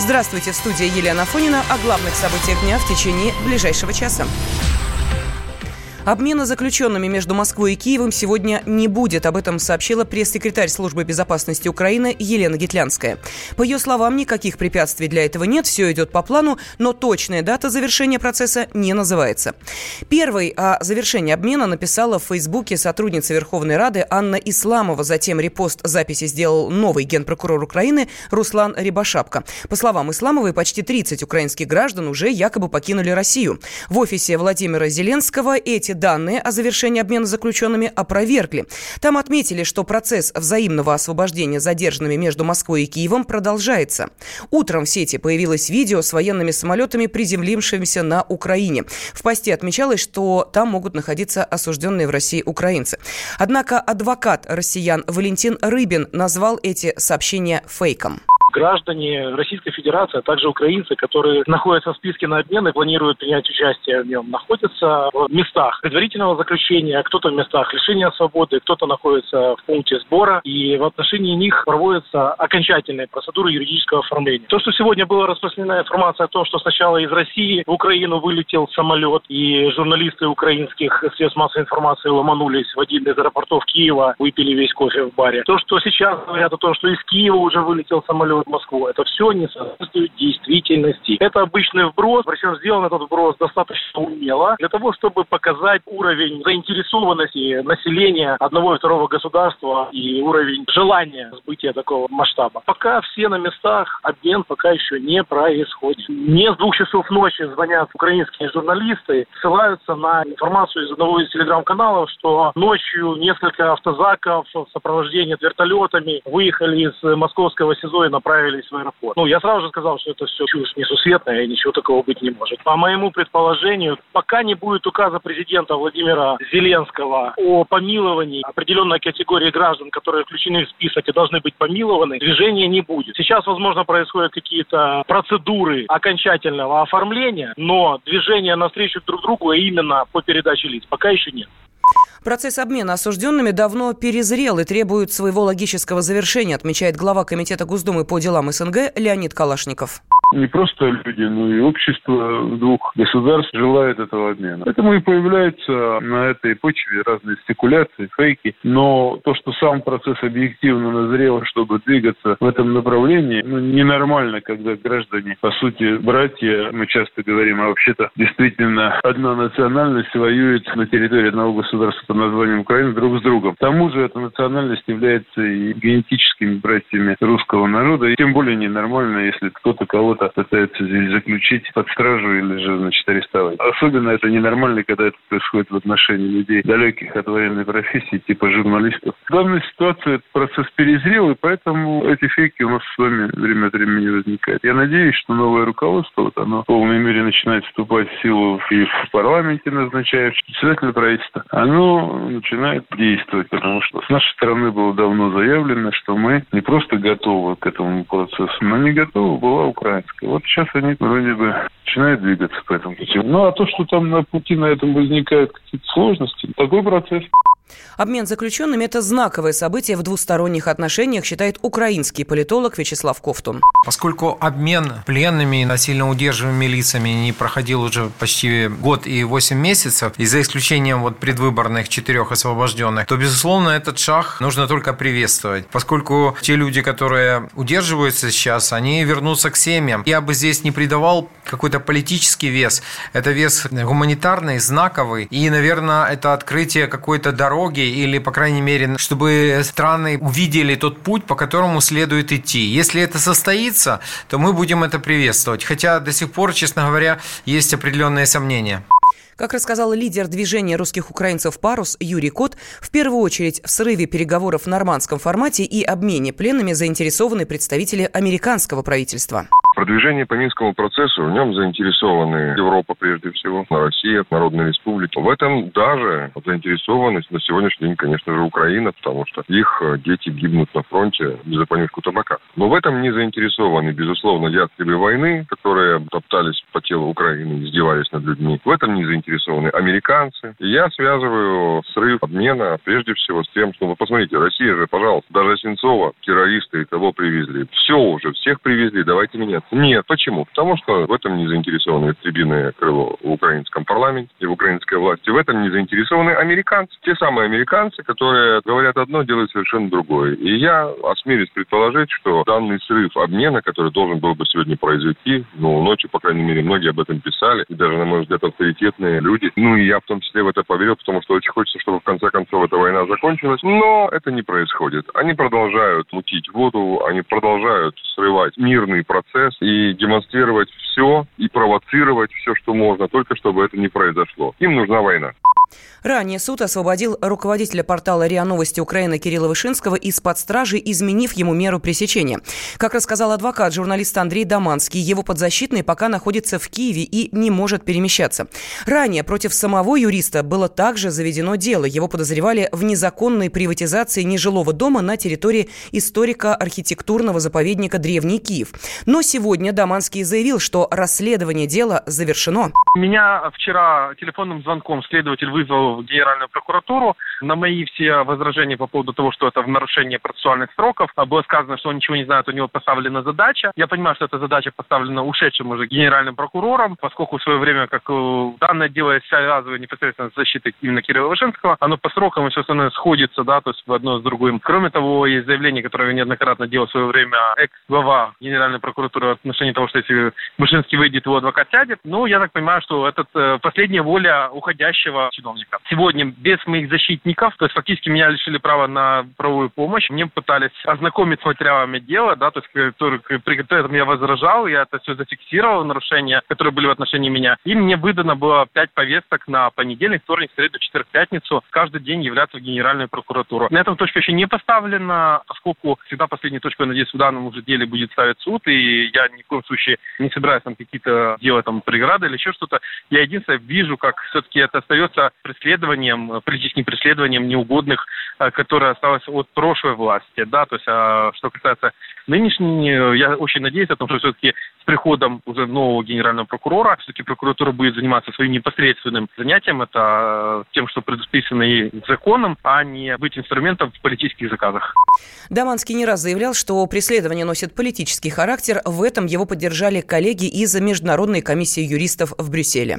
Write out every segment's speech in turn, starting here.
Здравствуйте, в студии Елена Фонина о главных событиях дня в течение ближайшего часа. Обмена заключенными между Москвой и Киевом сегодня не будет. Об этом сообщила пресс-секретарь Службы безопасности Украины Елена Гитлянская. По ее словам, никаких препятствий для этого нет, все идет по плану, но точная дата завершения процесса не называется. Первой о завершении обмена написала в Фейсбуке сотрудница Верховной Рады Анна Исламова. Затем репост записи сделал новый генпрокурор Украины Руслан Рибашапка. По словам Исламовой, почти 30 украинских граждан уже якобы покинули Россию. В офисе Владимира Зеленского эти данные о завершении обмена заключенными опровергли. Там отметили, что процесс взаимного освобождения задержанными между Москвой и Киевом продолжается. Утром в сети появилось видео с военными самолетами, приземлившимися на Украине. В посте отмечалось, что там могут находиться осужденные в России украинцы. Однако адвокат россиян Валентин Рыбин назвал эти сообщения фейком граждане Российской Федерации, а также украинцы, которые находятся в списке на обмен и планируют принять участие в нем, находятся в местах предварительного заключения, кто-то в местах лишения свободы, кто-то находится в пункте сбора, и в отношении них проводятся окончательные процедуры юридического оформления. То, что сегодня была распространена информация о том, что сначала из России в Украину вылетел самолет, и журналисты украинских средств массовой информации ломанулись в один из аэропортов Киева, выпили весь кофе в баре. То, что сейчас говорят о том, что из Киева уже вылетел самолет, Москву. Это все не соответствует действительности. Это обычный вброс, причем сделан этот вброс достаточно умело, для того, чтобы показать уровень заинтересованности населения одного и второго государства и уровень желания сбытия такого масштаба. Пока все на местах, обмен пока еще не происходит. Не с двух часов ночи звонят украинские журналисты, ссылаются на информацию из одного из телеграм-каналов, что ночью несколько автозаков в сопровождении вертолетами выехали из московского СИЗО и направились в аэропорт. Ну, я сразу же сказал, что это все чушь несусветная, и ничего такого быть не может. По моему предположению, пока не будет указа президента Владимира Зеленского о помиловании определенной категории граждан, которые включены в список и должны быть помилованы, движения не будет. Сейчас, возможно, происходят какие-то процедуры окончательного оформления, но движения навстречу друг другу именно по передаче лиц пока еще нет. Процесс обмена осужденными давно перезрел и требует своего логического завершения, отмечает глава Комитета Госдумы по делам СНГ Леонид Калашников не просто люди, но и общество двух государств желает этого обмена. Поэтому и появляются на этой почве разные спекуляции, фейки. Но то, что сам процесс объективно назрел, чтобы двигаться в этом направлении, ну, ненормально, когда граждане, по сути, братья, мы часто говорим, а вообще-то действительно одна национальность воюет на территории одного государства под названием Украина друг с другом. К тому же эта национальность является и генетическими братьями русского народа, и тем более ненормально, если кто-то кого-то кого-то пытаются здесь заключить под стражу или же, значит, арестовать. Особенно это ненормально, когда это происходит в отношении людей, далеких от военной профессии, типа журналистов. В данной ситуации этот процесс перезрел, и поэтому эти фейки у нас с вами время от времени возникают. Я надеюсь, что новое руководство, вот оно в полной мере начинает вступать в силу и в парламенте назначает председателя правительства, оно начинает действовать, потому что с нашей стороны было давно заявлено, что мы не просто готовы к этому процессу, но не готова была Украина. Вот сейчас они вроде бы начинают двигаться по этому пути. Ну, а то, что там на пути на этом возникают какие-то сложности, такой процесс. Обмен заключенными – это знаковое событие в двусторонних отношениях, считает украинский политолог Вячеслав Ковтун. Поскольку обмен пленными и насильно удерживаемыми лицами не проходил уже почти год и 8 месяцев, и за исключением вот предвыборных четырех освобожденных, то, безусловно, этот шаг нужно только приветствовать, поскольку те люди, которые удерживаются сейчас, они вернутся к семьям. Я бы здесь не придавал какой-то политический вес. Это вес гуманитарный, знаковый, и, наверное, это открытие какой-то дороги дороги или, по крайней мере, чтобы страны увидели тот путь, по которому следует идти. Если это состоится, то мы будем это приветствовать. Хотя до сих пор, честно говоря, есть определенные сомнения. Как рассказал лидер движения русских украинцев «Парус» Юрий Кот, в первую очередь в срыве переговоров в нормандском формате и обмене пленными заинтересованы представители американского правительства. Продвижение по Минскому процессу, в нем заинтересованы Европа прежде всего, Россия, Народная Республика. В этом даже заинтересованность на сегодняшний день, конечно же, Украина, потому что их э, дети гибнут на фронте за понюшку табака. Но в этом не заинтересованы, безусловно, ястребы войны, которые топтались по телу Украины, издевались над людьми. В этом не заинтересованы американцы. И я связываю срыв обмена прежде всего с тем, что, вы посмотрите, Россия же, пожалуйста, даже Сенцова, террористы и того привезли. Все уже, всех привезли, давайте меняться Нет. Почему? Потому что в этом не заинтересованы истребиное крыло в украинском парламенте и в украинской власти. В этом не заинтересованы американцы. Те самые американцы, которые говорят одно, делают совершенно другое. И я осмелюсь предположить, что данный срыв обмена, который должен был бы сегодня произойти, ну, ночью, по крайней мере, многие об этом писали, и даже, на мой взгляд, авторитетные люди, ну, и я в том числе в это поверил, потому что очень хочется, чтобы в конце концов эта война закончилась, но это не происходит. Они продолжают мутить воду, они продолжают срывать мирный процесс и демонстрировать все и провоцировать все, что можно, только чтобы это не произошло. Им нужна война. Ранее суд освободил руководителя портала РИА Новости Украины Кирилла Вышинского из-под стражи, изменив ему меру пресечения. Как рассказал адвокат, журналист Андрей Доманский, его подзащитный пока находится в Киеве и не может перемещаться. Ранее против самого юриста было также заведено дело. Его подозревали в незаконной приватизации нежилого дома на территории историко-архитектурного заповедника Древний Киев. Но сегодня Доманский заявил, что расследование дела завершено. Меня вчера телефонным звонком следователь вызвал в Генеральную прокуратуру. На мои все возражения по поводу того, что это в нарушение процессуальных сроков, а было сказано, что он ничего не знает, у него поставлена задача. Я понимаю, что эта задача поставлена ушедшим уже генеральным прокурором, поскольку в свое время, как э, данное дело связывает непосредственно с защитой именно Кирилла Вышинского, оно по срокам и все остальное сходится, да, то есть одно с другим. Кроме того, есть заявление, которое неоднократно делал в свое время экс-глава Генеральной прокуратуры в отношении того, что если Вышинский выйдет, его адвокат сядет. Ну, я так понимаю, что это э, последняя воля уходящего чиновника. Сегодня без моих защитников, то есть фактически меня лишили права на правовую помощь. Мне пытались ознакомить с материалами дела, да, то есть который, при котором я возражал, я это все зафиксировал, нарушения, которые были в отношении меня. И мне выдано было пять повесток на понедельник, вторник, среду, четверг, пятницу. Каждый день являться в Генеральную прокуратуру. На этом точка еще не поставлена, поскольку всегда последней точкой, надеюсь, в данном уже деле будет ставить суд, и я ни в коем случае не собираюсь там какие-то делать там преграды или еще что-то. Я единственное вижу, как все-таки это остается преследованием, политическим преследованием неугодных, э, которое осталось от прошлой власти, да, то есть, а, что касается нынешней, я очень надеюсь о том, что все-таки с приходом уже нового генерального прокурора, все-таки прокуратура будет заниматься своим непосредственным занятием, это э, тем, что предписано и законом, а не быть инструментом в политических заказах. Даманский не раз заявлял, что преследование носит политический характер. В этом его поддержали коллеги из Международной комиссии юристов в Брюсселе.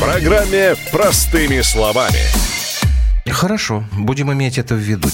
программе «Простыми словами». Хорошо, будем иметь это в виду.